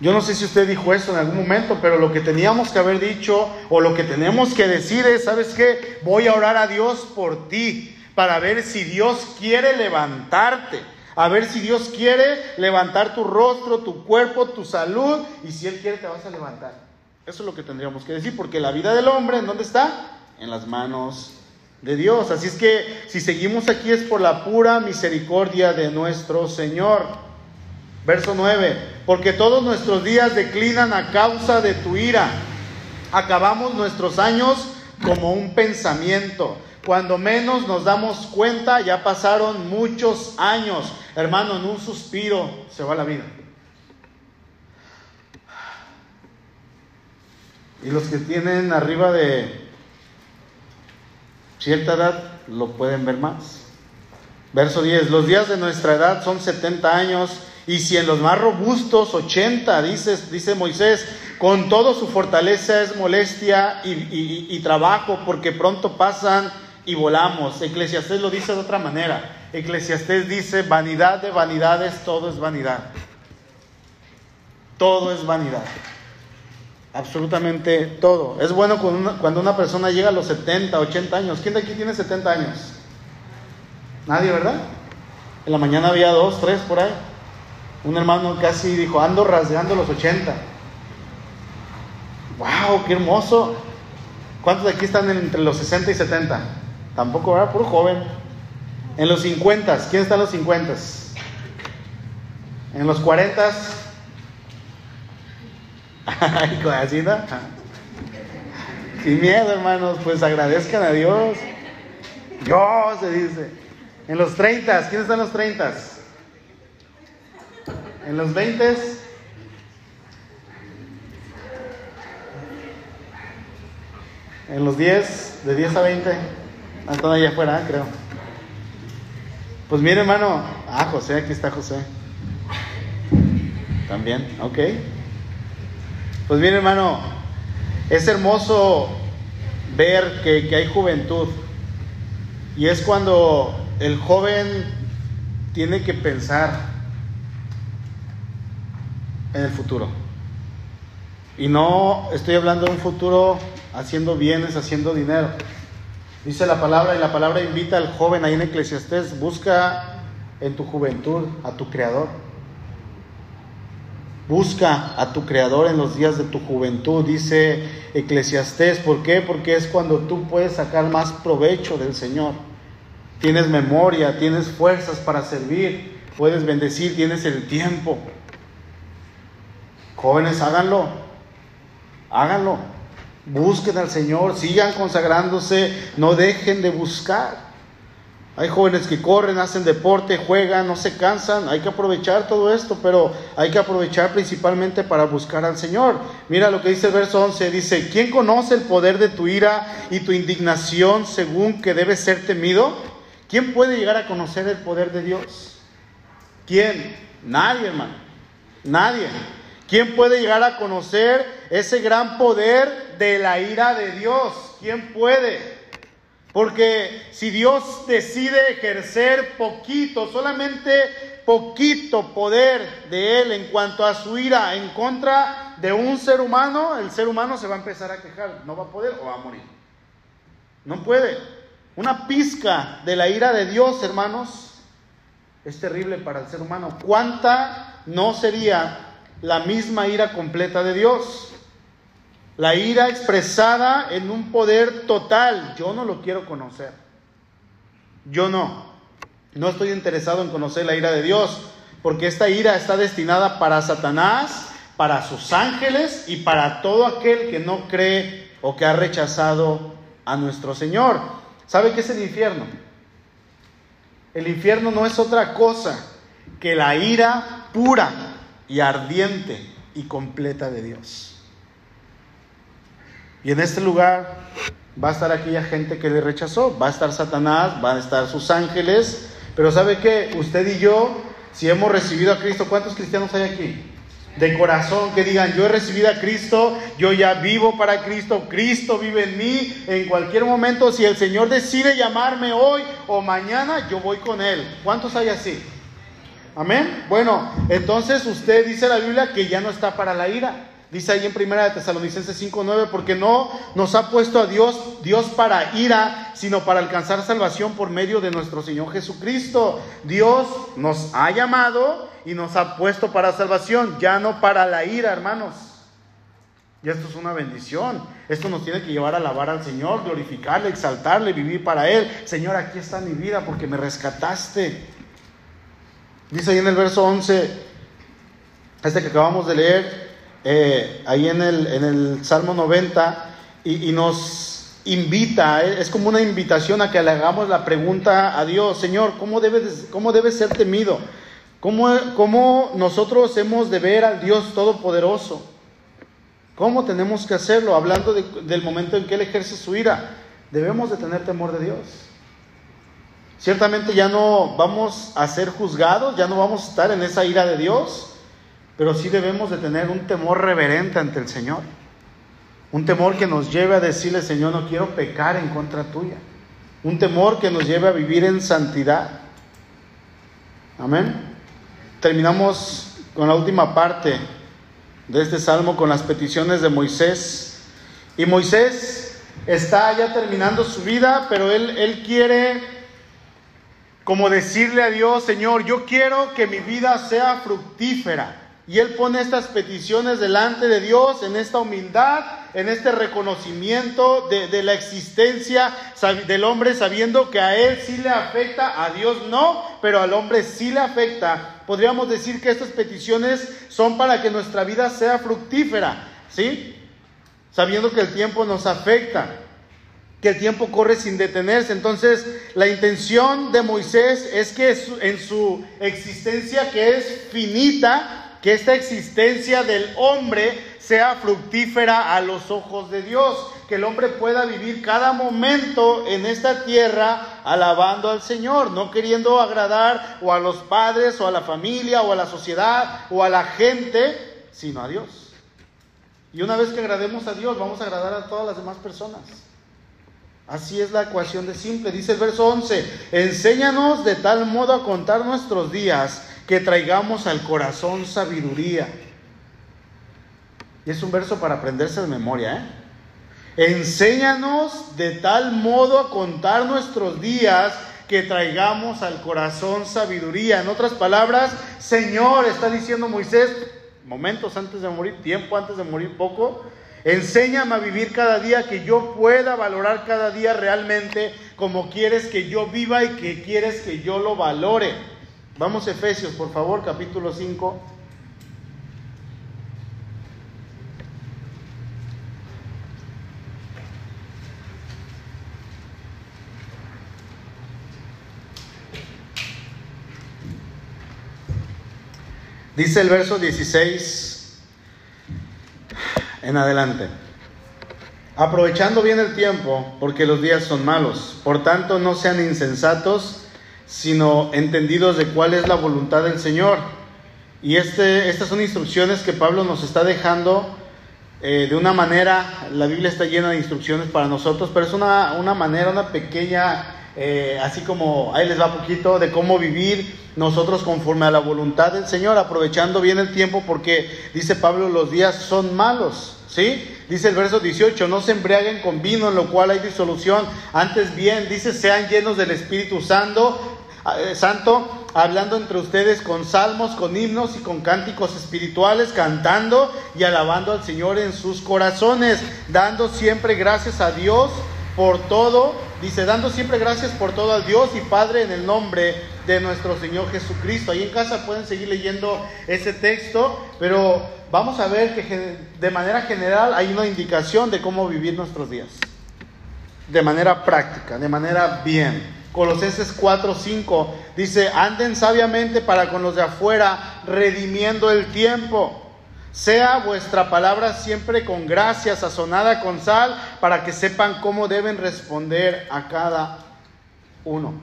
Yo no sé si usted dijo eso en algún momento, pero lo que teníamos que haber dicho o lo que tenemos que decir es, ¿sabes qué? Voy a orar a Dios por ti para ver si Dios quiere levantarte, a ver si Dios quiere levantar tu rostro, tu cuerpo, tu salud y si Él quiere te vas a levantar. Eso es lo que tendríamos que decir, porque la vida del hombre, ¿en dónde está? En las manos de Dios. Así es que si seguimos aquí es por la pura misericordia de nuestro Señor. Verso 9, porque todos nuestros días declinan a causa de tu ira. Acabamos nuestros años como un pensamiento. Cuando menos nos damos cuenta, ya pasaron muchos años. Hermano, en un suspiro se va la vida. Y los que tienen arriba de cierta edad lo pueden ver más. Verso 10, los días de nuestra edad son 70 años y si en los más robustos 80, dice, dice Moisés, con todo su fortaleza es molestia y, y trabajo porque pronto pasan y volamos. Eclesiastés lo dice de otra manera. Eclesiastés dice, vanidad de vanidades, todo es vanidad. Todo es vanidad. Absolutamente todo. Es bueno cuando una, cuando una persona llega a los 70, 80 años. ¿Quién de aquí tiene 70 años? Nadie, ¿verdad? En la mañana había dos, tres por ahí. Un hermano casi dijo, ando rasgando los 80. ¡Wow! ¡Qué hermoso! ¿Cuántos de aquí están entre los 60 y 70? Tampoco, era Puro joven. En los 50, ¿quién está en los 50? En los 40, ay, así, ¿no? Sin miedo, hermanos, pues agradezcan a Dios. Dios se dice. En los 30, ¿quién está en los 30? En los 20, en los 10, de 10 a 20. Están allá afuera, creo. Pues mire, hermano. Ah, José, aquí está José. También, ok. Pues mire, hermano. Es hermoso ver que, que hay juventud. Y es cuando el joven tiene que pensar en el futuro. Y no estoy hablando de un futuro haciendo bienes, haciendo dinero. Dice la palabra y la palabra invita al joven ahí en Eclesiastés, busca en tu juventud a tu creador. Busca a tu creador en los días de tu juventud, dice Eclesiastés. ¿Por qué? Porque es cuando tú puedes sacar más provecho del Señor. Tienes memoria, tienes fuerzas para servir, puedes bendecir, tienes el tiempo. Jóvenes, háganlo. Háganlo. Busquen al Señor, sigan consagrándose, no dejen de buscar. Hay jóvenes que corren, hacen deporte, juegan, no se cansan. Hay que aprovechar todo esto, pero hay que aprovechar principalmente para buscar al Señor. Mira lo que dice el verso 11. Dice, ¿quién conoce el poder de tu ira y tu indignación según que debe ser temido? ¿Quién puede llegar a conocer el poder de Dios? ¿Quién? Nadie, hermano. Nadie. ¿Quién puede llegar a conocer ese gran poder de la ira de Dios? ¿Quién puede? Porque si Dios decide ejercer poquito, solamente poquito poder de Él en cuanto a su ira en contra de un ser humano, el ser humano se va a empezar a quejar. No va a poder o va a morir. No puede. Una pizca de la ira de Dios, hermanos, es terrible para el ser humano. ¿Cuánta no sería la misma ira completa de Dios. La ira expresada en un poder total. Yo no lo quiero conocer. Yo no. No estoy interesado en conocer la ira de Dios, porque esta ira está destinada para Satanás, para sus ángeles y para todo aquel que no cree o que ha rechazado a nuestro Señor. ¿Sabe qué es el infierno? El infierno no es otra cosa que la ira pura y ardiente y completa de Dios. Y en este lugar va a estar aquella gente que le rechazó, va a estar Satanás, van a estar sus ángeles, pero ¿sabe qué? Usted y yo, si hemos recibido a Cristo, ¿cuántos cristianos hay aquí? De corazón, que digan, yo he recibido a Cristo, yo ya vivo para Cristo, Cristo vive en mí, en cualquier momento, si el Señor decide llamarme hoy o mañana, yo voy con Él. ¿Cuántos hay así? Amén. Bueno, entonces usted dice la Biblia que ya no está para la ira. Dice ahí en Primera de Tesalonicenses 5:9, porque no nos ha puesto a Dios Dios para ira, sino para alcanzar salvación por medio de nuestro Señor Jesucristo. Dios nos ha llamado y nos ha puesto para salvación, ya no para la ira, hermanos. Y esto es una bendición. Esto nos tiene que llevar a alabar al Señor, glorificarle, exaltarle, vivir para Él. Señor, aquí está mi vida porque me rescataste. Dice ahí en el verso 11, este que acabamos de leer, eh, ahí en el, en el Salmo 90, y, nos invita, eh, es como una invitación a que le hagamos la pregunta a Dios, Señor, ¿cómo debe, cómo debe ser temido? ¿Cómo, ¿Cómo nosotros hemos de ver al Dios Todopoderoso? ¿Cómo tenemos que hacerlo? Hablando del momento en que Él ejerce su ira, debemos de tener temor de Dios. Ciertamente ya no vamos a ser juzgados, ya no vamos a estar en esa ira de Dios, pero sí debemos de tener un temor reverente ante el Señor. Un temor que nos lleve a decirle, Señor, no quiero pecar en contra tuya. Un temor que nos lleve a vivir en santidad. Amén. Terminamos con la última parte de este salmo con las peticiones de Moisés. Y Moisés está ya terminando su vida, pero él, él quiere como decirle a Dios, Señor, yo quiero que mi vida sea fructífera. Y él pone estas peticiones delante de Dios en esta humildad, en este reconocimiento de, la existencia del hombre, sabiendo que a él sí le afecta, a Dios no, pero al hombre sí le afecta podríamos decir que estas peticiones son para que nuestra vida sea fructífera, ¿sí? Sabiendo que el tiempo nos afecta, que el tiempo corre sin detenerse. Entonces, la intención de Moisés es que en su existencia que es finita, que esta existencia del hombre sea fructífera a los ojos de Dios que el hombre pueda vivir cada momento en esta tierra alabando al Señor, no queriendo agradar o a los padres o a la familia o a la sociedad o a la gente, sino a Dios. Y una vez que agrademos a Dios, vamos a agradar a todas las demás personas. Así es la ecuación de simple. Dice el verso 11, enséñanos de tal modo a contar nuestros días que traigamos al corazón sabiduría. Y es un verso para aprenderse de memoria, ¿eh? Enséñanos de tal modo a contar nuestros días que traigamos al corazón sabiduría. En otras palabras, Señor, está diciendo Moisés, momentos antes de morir, tiempo antes de morir poco, enséñame a vivir cada día, que yo pueda valorar cada día realmente como quieres que yo viva y que quieres que yo lo valore. Vamos Efesios, por favor, capítulo 5. Dice el verso 16 en adelante. Aprovechando bien el tiempo, porque los días son malos. Por tanto, no sean insensatos, sino entendidos de cuál es la voluntad del Señor. Y este, estas son instrucciones que Pablo nos está dejando eh, de una manera, la Biblia está llena de instrucciones para nosotros, pero es una, una manera, una pequeña eh, así como ahí les va poquito de cómo vivir nosotros conforme a la voluntad del Señor, aprovechando bien el tiempo porque dice Pablo, los días son malos, ¿sí? Dice el verso 18, no se embriaguen con vino en lo cual hay disolución, antes bien, dice, sean llenos del Espíritu Santo, eh, Santo, hablando entre ustedes con salmos, con himnos y con cánticos espirituales, cantando y alabando al Señor en sus corazones, dando siempre gracias a Dios por todo, dice, dando siempre gracias por todo al Dios y Padre en el nombre de nuestro Señor Jesucristo. Ahí en casa pueden seguir leyendo ese texto, pero vamos a ver que de manera general hay una indicación de cómo vivir nuestros días. De manera práctica, de manera bien. Colosenses 4, 5 dice, anden sabiamente para con los de afuera, redimiendo el tiempo. Sea vuestra palabra siempre con gracia, sazonada con sal, para que sepan cómo deben responder a cada uno.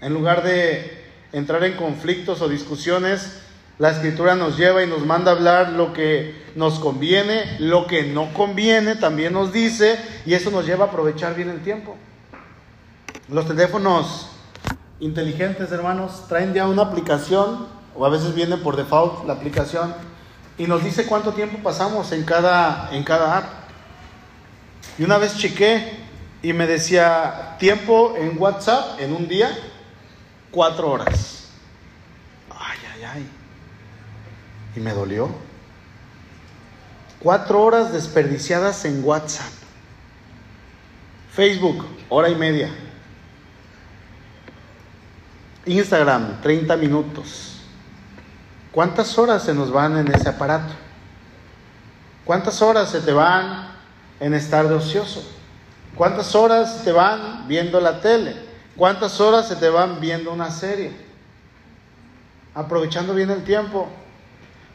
En lugar de entrar en conflictos o discusiones, la escritura nos lleva y nos manda a hablar lo que nos conviene, lo que no conviene, también nos dice, y eso nos lleva a aprovechar bien el tiempo. Los teléfonos inteligentes, hermanos, traen ya una aplicación o a veces viene por default la aplicación y nos dice cuánto tiempo pasamos en cada, en cada app. Y una vez chequé y me decía tiempo en WhatsApp en un día, cuatro horas. Ay, ay, ay. Y me dolió. Cuatro horas desperdiciadas en WhatsApp. Facebook, hora y media. Instagram, 30 minutos. ¿Cuántas horas se nos van en ese aparato? ¿Cuántas horas se te van en estar de ocioso? ¿Cuántas horas se te van viendo la tele? ¿Cuántas horas se te van viendo una serie? Aprovechando bien el tiempo,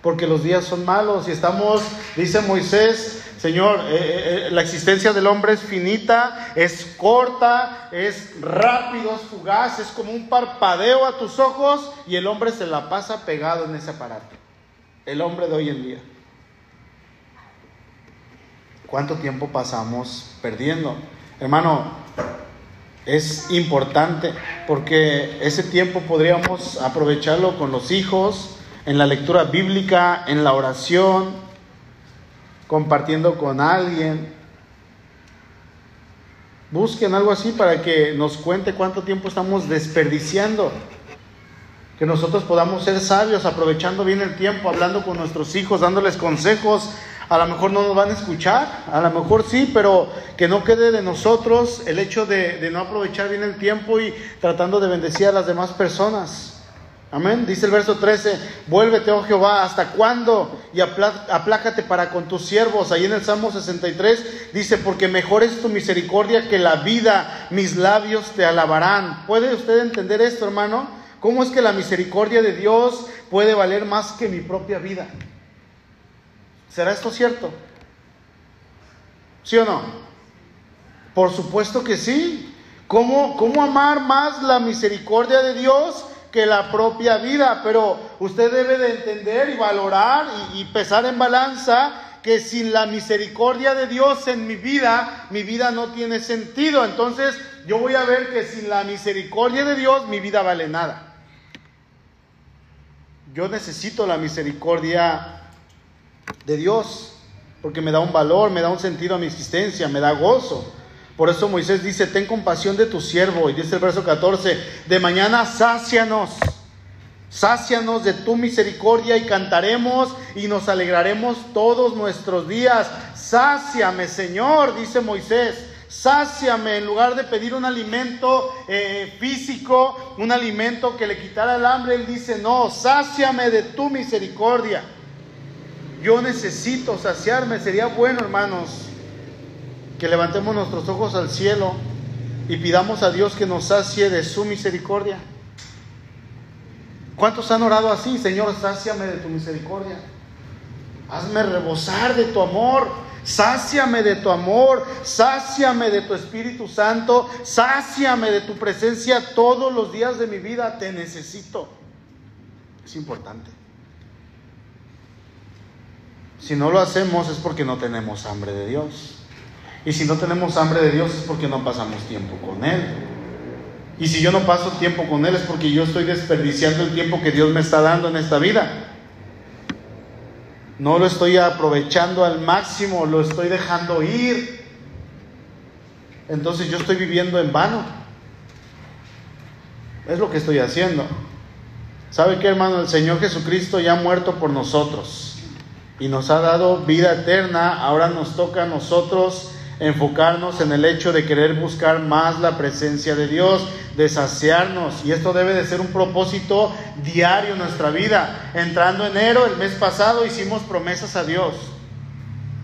porque los días son malos y estamos, dice Moisés, Señor, eh, eh, eh, la existencia del hombre es finita, es corta, es rápido, es fugaz, es como un parpadeo a tus ojos y el hombre se la pasa pegado en ese aparato. El hombre de hoy en día. ¿Cuánto tiempo pasamos perdiendo? Hermano, es importante porque ese tiempo podríamos aprovecharlo con los hijos, en la lectura bíblica, en la oración, compartiendo con alguien. Busquen algo así para que nos cuente cuánto tiempo estamos desperdiciando. Que nosotros podamos ser sabios, aprovechando bien el tiempo, hablando con nuestros hijos, dándoles consejos, a lo mejor no nos van a escuchar, a lo mejor sí, pero que no quede de nosotros el hecho de, no aprovechar bien el tiempo y tratando de bendecir a las demás personas. Amén. Dice el verso 13, vuélvete, oh Jehová, ¿hasta cuándo? Y aplácate para con tus siervos. Ahí en el Salmo 63 dice, porque mejor es tu misericordia que la vida, mis labios te alabarán. ¿Puede usted entender esto, hermano? ¿Cómo es que la misericordia de Dios puede valer más que mi propia vida? ¿Será esto cierto? ¿Sí o no? Por supuesto que sí. ¿Cómo, ¿Cómo amar más la misericordia de Dios que la propia vida? Pero usted debe de entender y valorar y, y pesar en balanza que sin la misericordia de Dios en mi vida, mi vida no tiene sentido. Entonces yo voy a ver que sin la misericordia de Dios mi vida vale nada. Yo necesito la misericordia de Dios, porque me da un valor, me da un sentido a mi existencia, me da gozo. Por eso Moisés dice, ten compasión de tu siervo. Y dice el verso 14, de mañana sácianos, sácianos de tu misericordia y cantaremos y nos alegraremos todos nuestros días. Sáciame, Señor, dice Moisés. Sáciame en lugar de pedir un alimento eh, físico, un alimento que le quitara el hambre. Él dice, no, sáciame de tu misericordia. Yo necesito saciarme. Sería bueno, hermanos, que levantemos nuestros ojos al cielo y pidamos a Dios que nos sacie de su misericordia. ¿Cuántos han orado así? Señor, sáciame de tu misericordia. Hazme rebosar de tu amor. Sáciame de tu amor, sáciame de tu Espíritu Santo, sáciame de tu presencia todos los días de mi vida. Te necesito. Es importante. Si no lo hacemos es porque no tenemos hambre de Dios. Y si no tenemos hambre de Dios es porque no pasamos tiempo con Él. Y si yo no paso tiempo con Él es porque yo estoy desperdiciando el tiempo que Dios me está dando en esta vida. No lo estoy aprovechando al máximo, lo estoy dejando ir. Entonces yo estoy viviendo en vano. Es lo que estoy haciendo. ¿Sabe qué, hermano? El Señor Jesucristo ya ha muerto por nosotros y nos ha dado vida eterna, ahora nos toca a nosotros enfocarnos en el hecho de querer buscar más la presencia de Dios, de saciarnos. Y esto debe de ser un propósito diario en nuestra vida. Entrando enero, el mes pasado, hicimos promesas a Dios.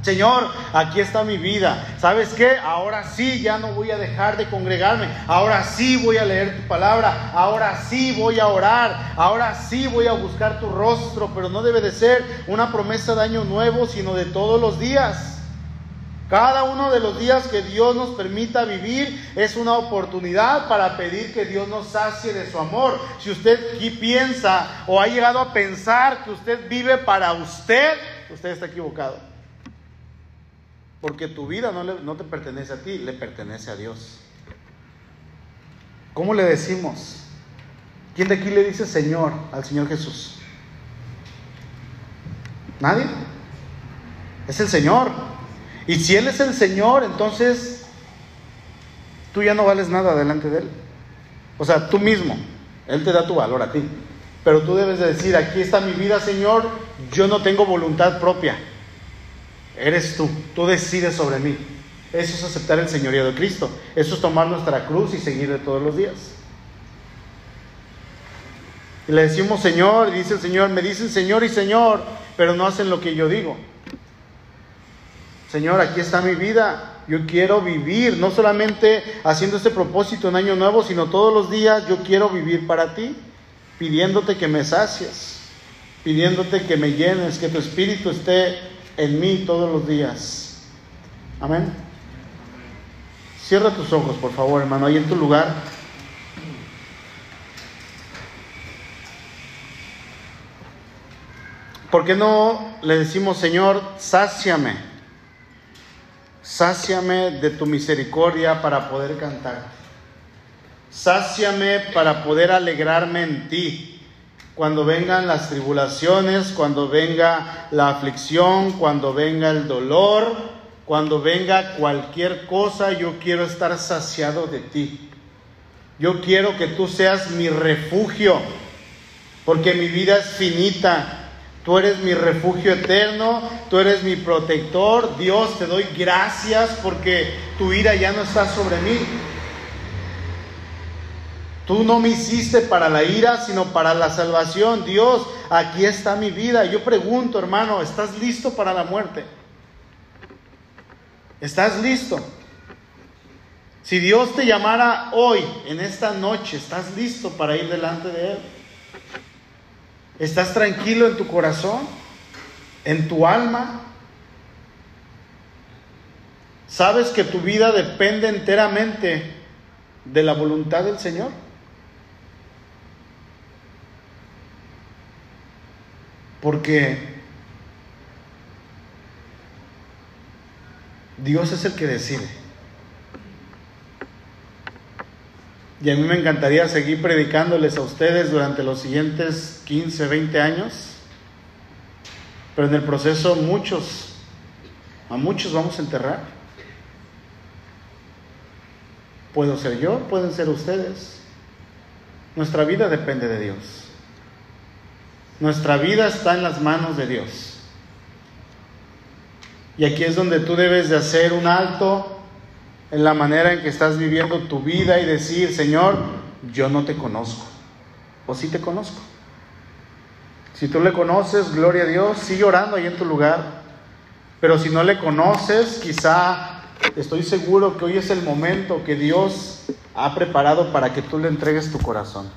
Señor, aquí está mi vida. ¿Sabes qué? Ahora sí, ya no voy a dejar de congregarme. Ahora sí voy a leer tu palabra. Ahora sí voy a orar. Ahora sí voy a buscar tu rostro. Pero no debe de ser una promesa de año nuevo, sino de todos los días. Cada uno de los días que Dios nos permita vivir es una oportunidad para pedir que Dios nos sacie de su amor. Si usted piensa o ha llegado a pensar que usted vive para usted, usted está equivocado. Porque tu vida no, no te pertenece a ti, le pertenece a Dios. ¿Cómo le decimos? ¿Quién de aquí le dice Señor al Señor Jesús? ¿Nadie? Es el Señor. Y si Él es el Señor, entonces tú ya no vales nada delante de Él. O sea, tú mismo. Él te da tu valor a ti. Pero tú debes de decir, aquí está mi vida, Señor, yo no tengo voluntad propia. Eres tú, tú decides sobre mí. Eso es aceptar el señorío de Cristo. Eso es tomar nuestra cruz y seguirle todos los días. Y le decimos Señor, y dice el Señor, me dicen Señor y Señor, pero no hacen lo que yo digo. Señor, aquí está mi vida. Yo quiero vivir, no solamente haciendo este propósito en Año Nuevo, sino todos los días yo quiero vivir para ti, pidiéndote que me sacies, pidiéndote que me llenes, que tu espíritu esté en mí todos los días. Amén. Cierra tus ojos, por favor, hermano, ahí en tu lugar. ¿Por qué no le decimos, Señor, sáciame? Sáciame de tu misericordia para poder cantar. Sáciame para poder alegrarme en ti. Cuando vengan las tribulaciones, cuando venga la aflicción, cuando venga el dolor, cuando venga cualquier cosa, yo quiero estar saciado de ti. Yo quiero que tú seas mi refugio, porque mi vida es finita Tú eres mi refugio eterno, tú eres mi protector. Dios, te doy gracias porque tu ira ya no está sobre mí. Tú no me hiciste para la ira, sino para la salvación. Dios, aquí está mi vida. Yo pregunto, hermano, ¿estás listo para la muerte? ¿Estás listo? Si Dios te llamara hoy, en esta noche, ¿estás listo para ir delante de Él? ¿Estás tranquilo en tu corazón? ¿En tu alma? ¿Sabes que tu vida depende enteramente de la voluntad del Señor? Porque Dios es el que decide. Y a mí me encantaría seguir predicándoles a ustedes durante los siguientes 15, 20 años. Pero en el proceso muchos, a muchos vamos a enterrar. Puedo ser yo, pueden ser ustedes. Nuestra vida depende de Dios. Nuestra vida está en las manos de Dios. Y aquí es donde tú debes de hacer un alto en la manera en que estás viviendo tu vida y decir, Señor, yo no te conozco. O sí te conozco. Si tú le conoces, gloria a Dios, sigue orando ahí en tu lugar. Pero si no le conoces, quizá estoy seguro que hoy es el momento que Dios ha preparado para que tú le entregues tu corazón.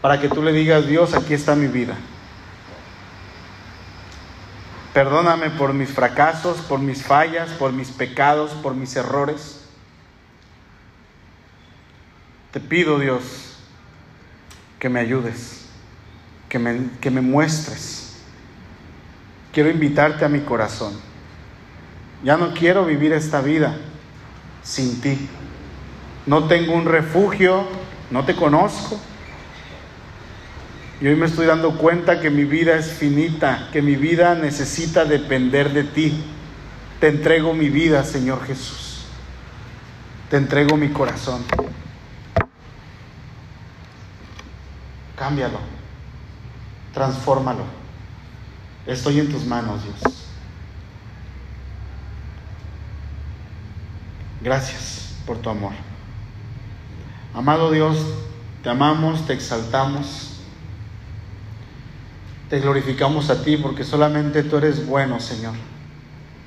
Para que tú le digas, Dios, aquí está mi vida. Perdóname por mis fracasos, por mis fallas, por mis pecados, por mis errores. Te pido, Dios, que me ayudes, que me, que me muestres. Quiero invitarte a mi corazón. Ya no quiero vivir esta vida sin ti. No tengo un refugio, no te conozco, y hoy me estoy dando cuenta que mi vida es finita, que mi vida necesita depender de ti. Te entrego mi vida, Señor Jesús. Te entrego mi corazón. Cámbialo. Transfórmalo. Estoy en tus manos, Dios. Gracias por tu amor. Amado Dios, te amamos, te exaltamos. Te glorificamos a ti porque solamente tú eres bueno, Señor.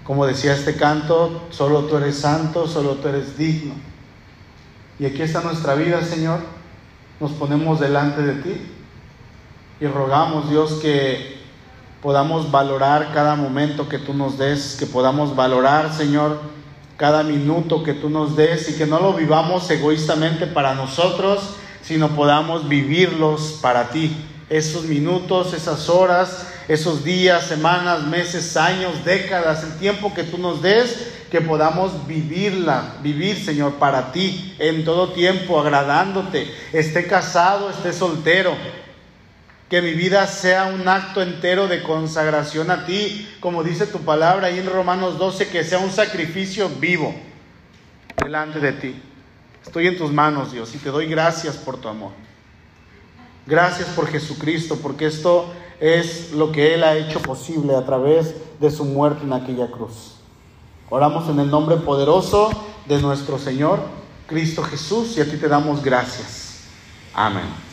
Como decía este canto, solo tú eres santo, solo tú eres digno. Y aquí está nuestra vida, Señor. Nos ponemos delante de ti y rogamos, Dios, que podamos valorar cada momento que tú nos des, que podamos valorar, Señor, cada minuto que tú nos des y que no lo vivamos egoístamente para nosotros, sino podamos vivirlos para ti esos minutos, esas horas, esos días, semanas, meses, años, décadas, el tiempo que tú nos des, que podamos vivirla, vivir, Señor, para ti, en todo tiempo, agradándote, esté casado, esté soltero. Que mi vida sea un acto entero de consagración a ti, como dice tu palabra ahí en Romanos 12, que sea un sacrificio vivo delante de ti. Estoy en tus manos, Dios, y te doy gracias por tu amor. Gracias por Jesucristo, porque esto es lo que Él ha hecho posible a través de su muerte en aquella cruz. Oramos en el nombre poderoso de nuestro Señor, Cristo Jesús, y a ti te damos gracias. Amén.